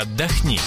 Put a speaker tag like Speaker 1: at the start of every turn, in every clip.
Speaker 1: отдохни.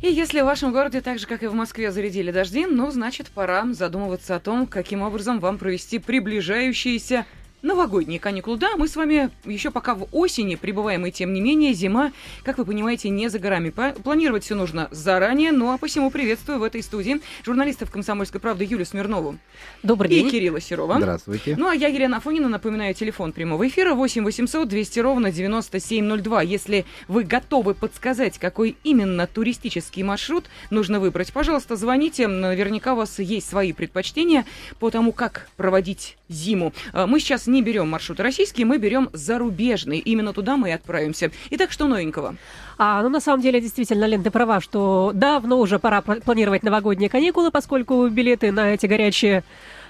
Speaker 2: И если в вашем городе так же, как и в Москве, зарядили дожди, ну, значит, пора задумываться о том, каким образом вам провести приближающиеся новогодние каникулы. Да, мы с вами еще пока в осени пребываем, и тем не менее зима, как вы понимаете, не за горами. Планировать все нужно заранее, ну а посему приветствую в этой студии журналистов «Комсомольской правды» Юлю Смирнову.
Speaker 3: Добрый день.
Speaker 2: И Кирилла Серова.
Speaker 4: Здравствуйте.
Speaker 2: Ну а я, Елена Афонина, напоминаю, телефон прямого эфира 8 800 200 ровно 9702. Если вы готовы подсказать, какой именно туристический маршрут нужно выбрать, пожалуйста, звоните. Наверняка у вас есть свои предпочтения по тому, как проводить зиму. А, мы сейчас не берем маршруты российские, мы берем зарубежные. Именно туда мы и отправимся. Итак, что новенького?
Speaker 3: А, ну, на самом деле, действительно, Лен, ты права, что давно уже пора планировать новогодние каникулы, поскольку билеты на эти горячие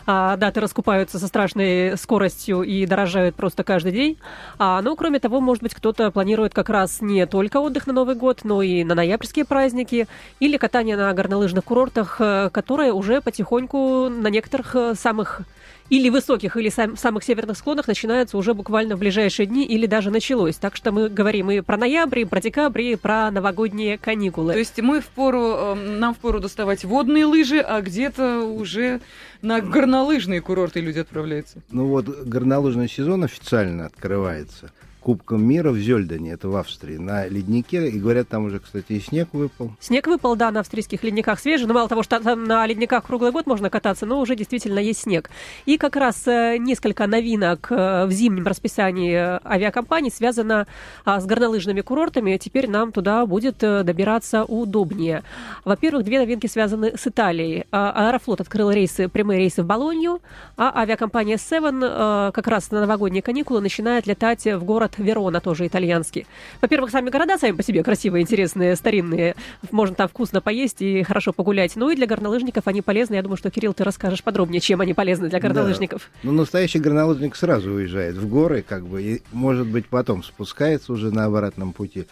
Speaker 3: а, даты раскупаются со страшной скоростью и дорожают просто каждый день. А, ну, кроме того, может быть, кто-то планирует как раз не только отдых на Новый год, но и на ноябрьские праздники или катание на горнолыжных курортах, э, которые уже потихоньку на некоторых э, самых или высоких, или сам, самых северных склонах начинается уже буквально в ближайшие дни, или даже началось. Так что мы говорим и про ноябрь, и про декабрь, и про новогодние каникулы.
Speaker 2: То есть мы в пору, эм, нам в пору доставать водные лыжи, а где-то уже на горнолыжные курорты люди отправляются.
Speaker 4: Ну вот горнолыжный сезон официально открывается. Кубком мира в Зельдане, это в Австрии, на леднике. И говорят, там уже, кстати, и снег выпал.
Speaker 3: Снег выпал, да, на австрийских ледниках свежий. Но мало того, что на ледниках круглый год можно кататься, но уже действительно есть снег. И как раз э, несколько новинок э, в зимнем расписании авиакомпаний связано а, с горнолыжными курортами. Теперь нам туда будет э, добираться удобнее. Во-первых, две новинки связаны с Италией. А, Аэрофлот открыл рейсы, прямые рейсы в Болонью, а авиакомпания Seven как раз на новогодние каникулы начинает летать в город Верона, тоже итальянский. Во-первых, сами города сами по себе красивые, интересные, старинные. Можно там вкусно поесть и хорошо погулять. Ну и для горнолыжников они полезны. Я думаю, что, Кирилл, ты расскажешь подробнее, чем они полезны для горнолыжников.
Speaker 4: Да. Ну, настоящий горнолыжник сразу уезжает в горы, как бы, и, может быть, потом спускается уже на обратном пути.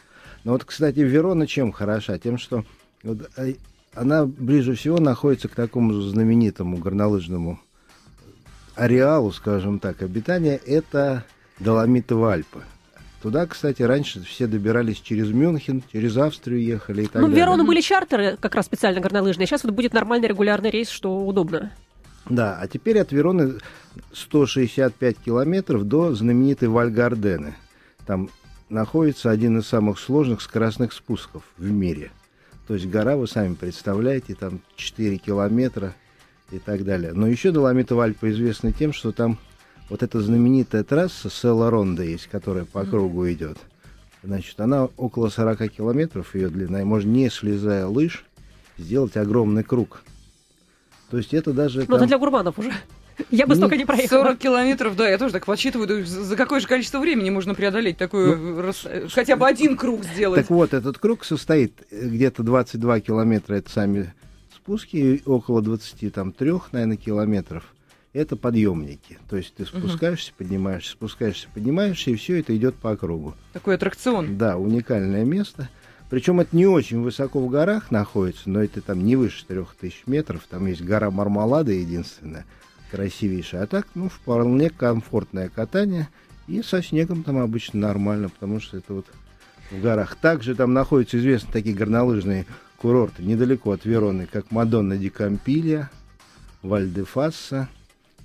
Speaker 4: Но вот, кстати, Верона чем хороша? Тем, что вот, а, она ближе всего находится к такому знаменитому горнолыжному ареалу, скажем так, обитания. Это Доломитовые Альпы. Туда, кстати, раньше все добирались через Мюнхен, через Австрию ехали и так
Speaker 3: ну,
Speaker 4: далее.
Speaker 3: в Верону были чартеры, как раз специально горнолыжные. Сейчас вот будет нормальный регулярный рейс, что удобно.
Speaker 4: Да, а теперь от Вероны 165 километров до знаменитой Вальгардены. Там находится один из самых сложных скоростных спусков в мире. То есть гора, вы сами представляете, там 4 километра и так далее. Но еще Доломитовые Альпы известны тем, что там вот эта знаменитая трасса Села Ронда есть, которая по кругу идет. Значит, она около 40 километров ее длина, и можно, не слезая лыж, сделать огромный круг. То есть это даже...
Speaker 3: Ну, там... это для гурманов уже. Я бы столько не проехала.
Speaker 2: 40 километров, да, я тоже так подсчитываю, за какое же количество времени можно преодолеть такую, ну, рас... хотя бы один круг сделать.
Speaker 4: Так вот, этот круг состоит где-то 22 километра, это сами спуски, и около 23, наверное, километров это подъемники. То есть ты спускаешься, угу. поднимаешься, спускаешься, поднимаешься, и все это идет по кругу.
Speaker 2: Такой аттракцион.
Speaker 4: Да, уникальное место. Причем это не очень высоко в горах находится, но это там не выше 4000 метров. Там есть гора Мармалада единственная, красивейшая. А так, ну, вполне комфортное катание. И со снегом там обычно нормально, потому что это вот в горах. Также там находятся известные такие горнолыжные курорты недалеко от Вероны, как Мадонна ди Кампилья, Вальдефасса,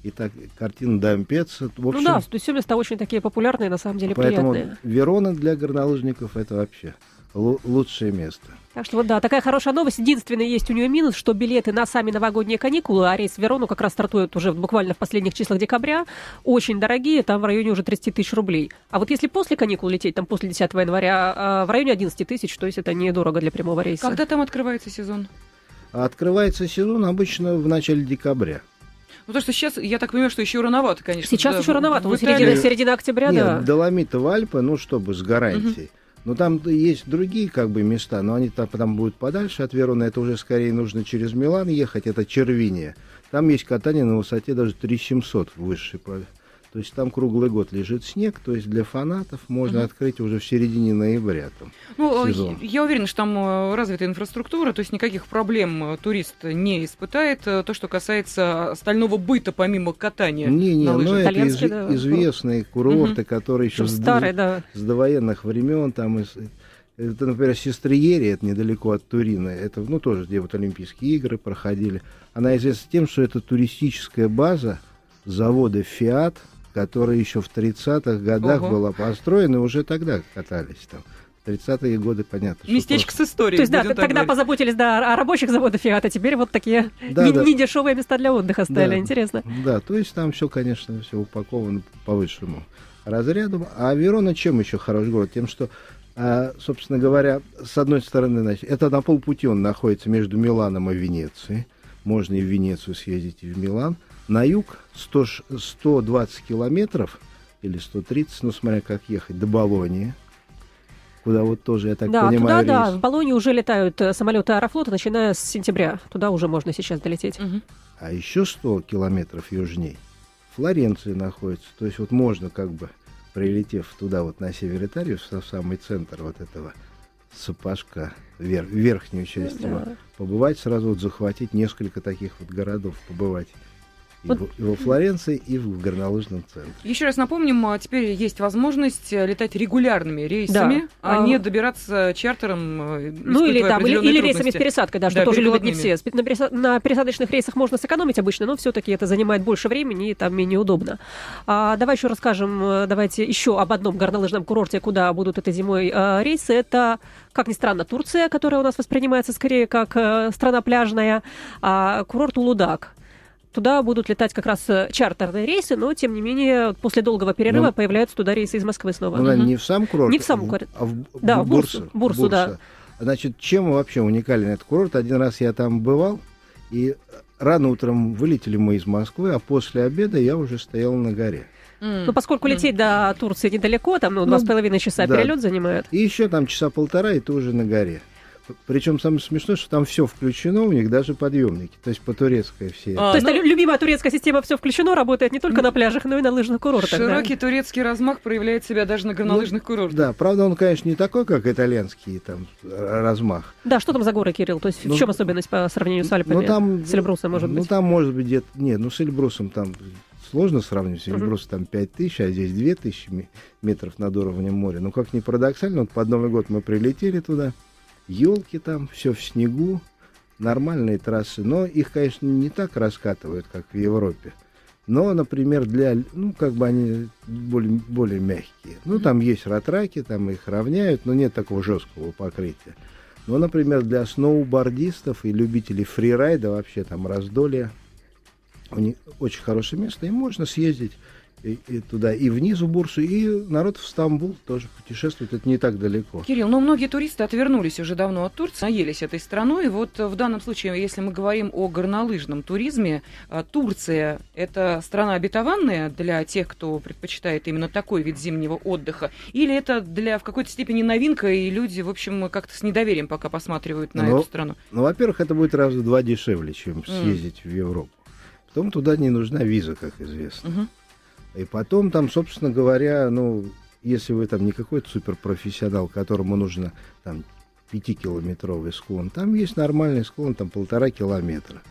Speaker 4: и так картина Дампеца.
Speaker 3: В общем, ну да, то есть все места очень такие популярные, на самом деле
Speaker 4: поэтому
Speaker 3: приятные.
Speaker 4: Верона для горнолыжников это вообще лучшее место.
Speaker 3: Так что вот да, такая хорошая новость. Единственный есть у нее минус, что билеты на сами новогодние каникулы, а рейс в Верону как раз стартует уже буквально в последних числах декабря, очень дорогие, там в районе уже 30 тысяч рублей. А вот если после каникул лететь, там после 10 января, а, в районе 11 тысяч, то есть это недорого для прямого рейса.
Speaker 2: Когда там открывается сезон?
Speaker 4: Открывается сезон обычно в начале декабря.
Speaker 2: Ну, то, что сейчас, я так понимаю, что еще рановато, конечно.
Speaker 3: Сейчас да, еще рановато, вот середина, середина октября,
Speaker 4: Нет,
Speaker 3: да.
Speaker 4: Доломитовые Альпы, ну, чтобы с гарантией. Угу. Но там есть другие как бы места, но они там, там будут подальше от Верона. Это уже скорее нужно через Милан ехать, это Червиния. Там есть катание на высоте даже 3700 высшей то есть там круглый год лежит снег, то есть для фанатов можно угу. открыть уже в середине ноября. Там,
Speaker 2: ну, сезон. я уверена, что там э, развита инфраструктура, то есть никаких проблем э, турист не испытает. Э, то, что касается остального быта, помимо катания
Speaker 4: не, не,
Speaker 2: на
Speaker 4: лыжах. Это из, да, известные курорты, угу. которые еще с,
Speaker 3: старые, да.
Speaker 4: с довоенных времен там из Это, например, Сестриери, это недалеко от Турина. Это, ну, тоже, где вот Олимпийские игры проходили. Она известна тем, что это туристическая база завода «Фиат», которая еще в 30-х годах
Speaker 2: Ого.
Speaker 4: была построена, и уже тогда катались там. 30-е годы, понятно. что
Speaker 2: Местечко с историей.
Speaker 3: То есть, да, тогда
Speaker 2: говорить.
Speaker 3: позаботились, да, о рабочих заводах Фиата, теперь вот такие
Speaker 4: Да,
Speaker 3: не-
Speaker 4: да.
Speaker 3: недешевые места для отдыха стали,
Speaker 4: Да.
Speaker 3: интересно.
Speaker 4: Да, то есть там все, конечно, все упаковано по высшему разряду. А Верона чем еще хорош город? Тем, что, а, собственно говоря, с одной стороны, значит, это на полпути он находится между Миланом и Венецией. Можно и в Венецию съездить, и в Милан. На юг 100, ш- 120 километров или 130, ну, смотря как ехать, до Болонии. Куда вот тоже, я так
Speaker 3: да,
Speaker 4: понимаю,
Speaker 3: туда, да,
Speaker 4: рейс.
Speaker 3: в Болоне уже летают э, самолеты Аэрофлота, начиная с сентября. Туда уже можно сейчас долететь.
Speaker 2: Мгм.
Speaker 4: А еще 100 километров южней Флоренция находится. То есть вот можно как бы, прилетев туда вот на север Италии, в самый центр вот этого сапожка, вер- верхнюю часть его,
Speaker 3: Да.
Speaker 4: побывать сразу, вот захватить несколько таких вот городов, побывать. И,
Speaker 3: Вот-
Speaker 4: в- и во Флоренции, и в горнолыжном центре.
Speaker 2: Еще раз напомним, а, теперь есть возможность э, летать регулярными рейсами,
Speaker 3: Да.
Speaker 2: а
Speaker 3: А,
Speaker 2: не добираться чартером, э,
Speaker 3: Ну или там, или, или рейсами с пересадкой, да, что
Speaker 2: Да,
Speaker 3: тоже любят не все. На, переса- на пересадочных рейсах можно сэкономить обычно, но все-таки это занимает больше времени и там менее удобно. А, давай еще расскажем, э, давайте еще об одном горнолыжном курорте, куда будут этой зимой рейсы. Это, как ни странно, Турция, которая у нас воспринимается скорее как страна пляжная, а курорт Улудак. Туда будут летать как раз э, чартерные рейсы, но, тем не менее, после долгого перерыва
Speaker 4: Ну,
Speaker 3: появляются туда рейсы из Москвы снова.
Speaker 4: Ну,
Speaker 2: Мгм.
Speaker 4: не в сам курорт,
Speaker 3: Не в сам курорт.
Speaker 4: а в,
Speaker 3: Да, в Бурсу.
Speaker 4: Бурсу.
Speaker 3: Бурсу, да.
Speaker 4: Значит, чем вообще уникален этот курорт? Один раз я там бывал, и рано утром вылетели мы из Москвы, а после обеда я уже стоял на горе.
Speaker 2: М.
Speaker 3: Ну, поскольку лететь до Турции недалеко, там, ну, два
Speaker 4: Ну,
Speaker 3: с половиной часа
Speaker 4: да.
Speaker 3: перелет занимает.
Speaker 4: И еще там часа полтора, и ты уже на горе. Причем самое смешное, что там все включено, у них даже подъемники. То есть по-турецкой все.
Speaker 2: А,
Speaker 3: То есть
Speaker 2: ну,
Speaker 3: лю- любимая турецкая система все включено, работает не только на пляжах, но и на лыжных курортах. да.
Speaker 2: Широкий турецкий размах проявляет себя даже на горнолыжных курортах.
Speaker 4: Да, правда, он, конечно, не такой, как итальянский там размах.
Speaker 3: Да, что там за горы, Кирилл? То есть
Speaker 4: Ну,
Speaker 3: в чем особенность по сравнению с Альпами?
Speaker 4: Ну, там,
Speaker 3: С Эльбрусом, может
Speaker 4: ну,
Speaker 3: быть?
Speaker 4: там, может быть, где-то... Нет, ну, с Эльбрусом там сложно сравнивать. С
Speaker 3: Мгм.
Speaker 4: Эльбрусом там 5000, а здесь 2000 ме- метров над уровнем моря. Ну, как ни парадоксально, вот под Новый год мы прилетели туда, елки там, все в снегу, нормальные трассы. Но их, конечно, не так раскатывают, как в Европе. Но, например, для, ну, как бы они более, более мягкие. Ну, там есть ратраки, там их равняют, но нет такого жесткого покрытия. Но, например, для сноубордистов и любителей фрирайда, вообще там раздолье, у них очень хорошее место, и можно съездить и, и туда, и вниз в Бурсу, и народ в Стамбул тоже путешествует, это не так далеко.
Speaker 2: Кирилл, ну многие туристы отвернулись уже давно от Турции, наелись этой страной. И вот э, в данном случае, если мы говорим о горнолыжном туризме, э, Турция – это страна обетованная для тех, кто предпочитает именно такой вид зимнего отдыха? Или это для в какой-то степени новинка, и люди, в общем, как-то с недоверием пока посматривают на
Speaker 4: Ну,
Speaker 2: эту страну?
Speaker 4: Ну, во-первых, это будет раза в два дешевле, чем съездить в Европу. Потом туда не нужна виза, как известно.
Speaker 2: Мгм.
Speaker 4: И потом там, собственно говоря, ну, если вы там не какой-то суперпрофессионал, которому нужно там пятикилометровый склон, там есть нормальный склон, там полтора километра.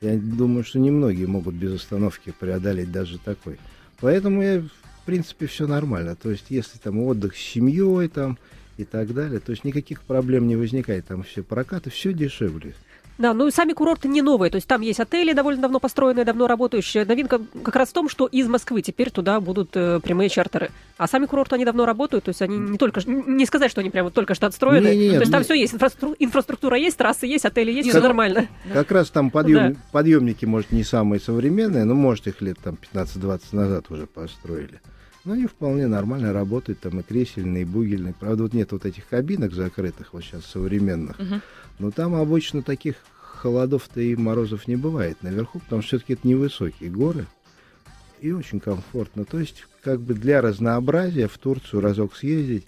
Speaker 4: Я думаю, что немногие могут без остановки преодолеть даже такой. Поэтому, я, в принципе, все нормально. То есть, если там отдых с семьей там и так далее, то есть никаких проблем не возникает. Там все прокаты, все дешевле.
Speaker 3: Да, ну и сами курорты не новые, то есть там есть отели довольно давно построенные, давно работающие. Новинка как раз в том, что из Москвы теперь туда будут э, прямые чартеры. А сами курорты, они давно работают, то есть они не только, не сказать, что они прямо только что отстроены.
Speaker 4: Не, не,
Speaker 3: то есть там
Speaker 4: не.
Speaker 3: все есть, инфраструктура, инфраструктура есть, трассы есть, отели есть,
Speaker 2: Не,
Speaker 3: все
Speaker 2: ну,
Speaker 3: нормально.
Speaker 4: Как раз там подъем, подъемники, может, не самые современные, но, может, их лет там 15-20 назад уже построили. Но они вполне нормально работают, там и кресельные, и бугельные. Правда, вот нет вот этих кабинок закрытых, вот сейчас современных.
Speaker 2: Мгм.
Speaker 4: Но там обычно таких холодов-то и морозов не бывает наверху, потому что все-таки это невысокие горы. И очень комфортно. То есть, как бы для разнообразия в Турцию разок съездить.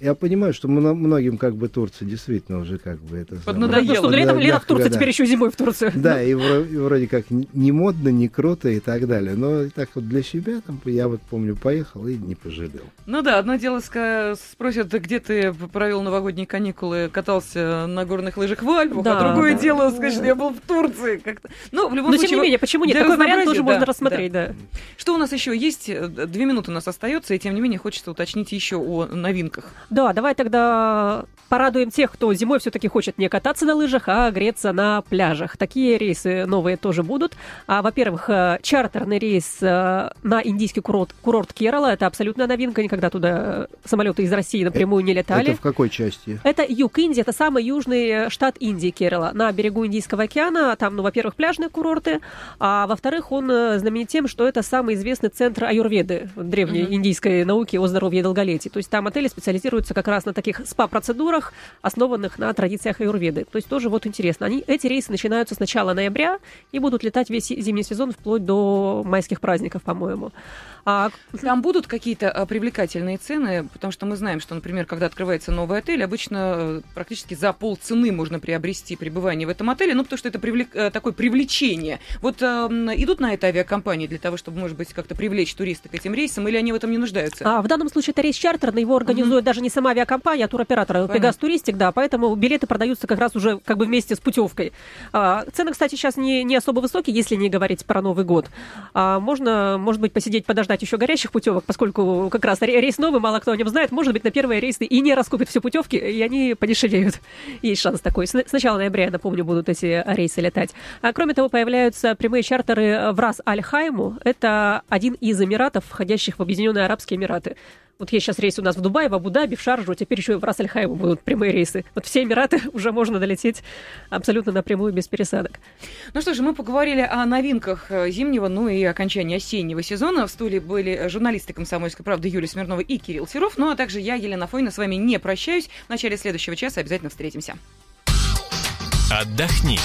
Speaker 4: Я понимаю, что мно- многим как бы Турция действительно уже как бы это...
Speaker 2: Поднадоело.
Speaker 3: Ну что, летом,
Speaker 4: Да,
Speaker 3: летом в Турцию,
Speaker 4: да.
Speaker 3: теперь еще зимой в Турцию.
Speaker 4: Да, и, вро- и вроде как не модно, не круто и так далее. Но так вот для себя, там, я вот помню, поехал и не пожалел.
Speaker 2: Ну да, одно дело спросят, где ты провел новогодние каникулы, катался на горных лыжах в Альпах,
Speaker 3: Да,
Speaker 2: а другое
Speaker 3: да.
Speaker 2: дело, что я был в Турции. Как-то. Ну, в любом
Speaker 3: Но
Speaker 2: случае,
Speaker 3: тем не менее, почему нет? Такой вариант тоже
Speaker 2: да,
Speaker 3: можно рассмотреть, да.
Speaker 2: Что у нас еще есть? Э, Две минуты у нас остается, и тем не менее хочется уточнить еще о новинках.
Speaker 3: Да, давай тогда порадуем тех, кто зимой все-таки хочет не кататься на лыжах, а греться на пляжах. Такие рейсы новые тоже будут. А, во-первых, э, чартерный рейс э, на индийский курорт, курорт Керала. Это абсолютная новинка. Никогда туда самолеты из России напрямую не летали.
Speaker 4: Это в какой части?
Speaker 3: Это юг Индии. Это самый южный штат Индии, Керала. На берегу Индийского океана. Там, ну, во-первых, пляжные курорты. А во-вторых, он знаменит тем, что это самый известный центр аюрведы, древней mm-hmm. индийской науки о здоровье и долголетии. То есть там отели специализируются как раз на таких спа-процедурах, основанных на традициях аюрведы. То есть тоже вот интересно. Они, эти рейсы начинаются с начала ноября и будут летать весь зимний сезон вплоть до майских праздников, по-моему.
Speaker 2: А там будут какие-то а, привлекательные цены, потому что мы знаем, что, например, когда открывается новый отель, обычно э, практически за полцены можно приобрести пребывание в этом отеле, ну, потому что это привлек... Э, такое привлечение. Вот э, идут на это авиакомпании для того, чтобы, может быть, как-то привлечь туристов к этим рейсам, или они в этом не нуждаются?
Speaker 3: А, в данном случае это рейс чартерный, его организует mm-hmm. даже не сама авиакомпания, а туроператор Пегас Туристик, да, поэтому билеты продаются как раз уже как бы вместе с путевкой. А, цены, кстати, сейчас не, не особо высокие, если не говорить про Новый год. А, можно, может быть, посидеть, подождать брать еще горящих путевок, поскольку как раз рейс новый, мало кто о нем знает, может быть, на первые рейсы и не раскупят все путевки, и они подешевеют. Есть шанс такой. С начала ноября, я напомню, будут эти рейсы летать. А кроме того, появляются прямые чартеры в Рас-Аль-Хайму. Это один из Эмиратов, входящих в Объединенные Арабские Эмираты. Вот есть сейчас рейс у нас в Дубае, в Абу-Даби, в Шаржу, теперь еще и в рас аль будут прямые рейсы. Вот все Эмираты уже можно долететь абсолютно напрямую, без пересадок.
Speaker 2: Ну что же, мы поговорили о новинках э, зимнего, ну и окончании осеннего сезона. В стуле были журналисты «Комсомольской правды» Юлия Смирнова и Кирилл Серов. Ну а также я, Елена Фойна, с вами не прощаюсь. В начале следующего часа обязательно встретимся.
Speaker 1: Отдохни.